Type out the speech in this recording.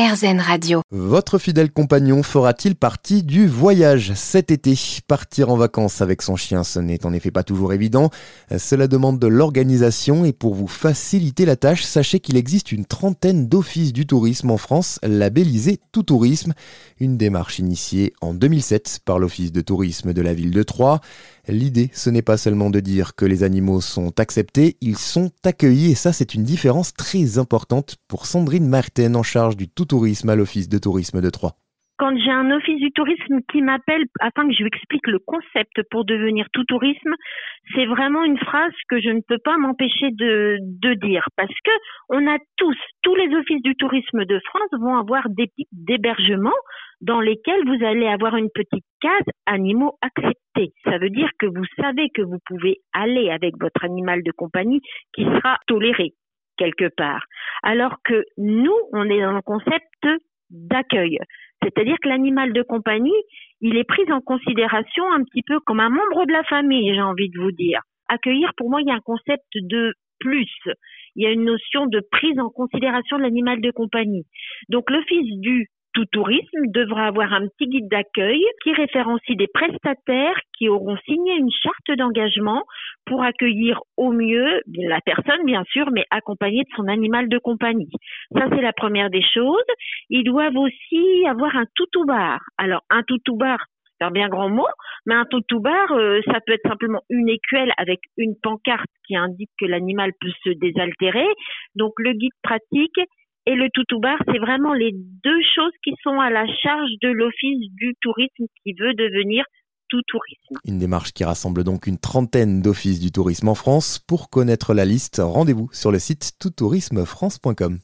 RZN Radio. Votre fidèle compagnon fera-t-il partie du voyage cet été? Partir en vacances avec son chien, ce n'est en effet pas toujours évident. Cela demande de l'organisation et pour vous faciliter la tâche, sachez qu'il existe une trentaine d'offices du tourisme en France labellisés Tout Tourisme, une démarche initiée en 2007 par l'Office de tourisme de la ville de Troyes. L'idée, ce n'est pas seulement de dire que les animaux sont acceptés, ils sont accueillis et ça c'est une différence très importante pour Sandrine Martin en charge du tout tourisme à l'Office de tourisme de Troyes. Quand j'ai un office du tourisme qui m'appelle afin que je lui explique le concept pour devenir tout tourisme, c'est vraiment une phrase que je ne peux pas m'empêcher de, de dire. Parce que on a tous, tous les offices du tourisme de France vont avoir des types d'hébergements dans lesquels vous allez avoir une petite case animaux acceptés. Ça veut dire que vous savez que vous pouvez aller avec votre animal de compagnie qui sera toléré quelque part. Alors que nous, on est dans le concept d'accueil. C'est-à-dire que l'animal de compagnie, il est pris en considération un petit peu comme un membre de la famille, j'ai envie de vous dire. Accueillir, pour moi, il y a un concept de plus. Il y a une notion de prise en considération de l'animal de compagnie. Donc l'office du tout tourisme devra avoir un petit guide d'accueil qui référencie des prestataires qui auront signé une charte d'engagement pour accueillir au mieux la personne, bien sûr, mais accompagnée de son animal de compagnie. Ça, c'est la première des choses. Ils doivent aussi avoir un toutou bar. Alors, un toutou bar, c'est un bien grand mot, mais un toutou bar, euh, ça peut être simplement une écuelle avec une pancarte qui indique que l'animal peut se désaltérer. Donc, le guide pratique et le toutou bar, c'est vraiment les deux choses qui sont à la charge de l'Office du tourisme qui veut devenir tout tourisme. Une démarche qui rassemble donc une trentaine d'offices du tourisme en France. Pour connaître la liste, rendez-vous sur le site touttourismefrance.com.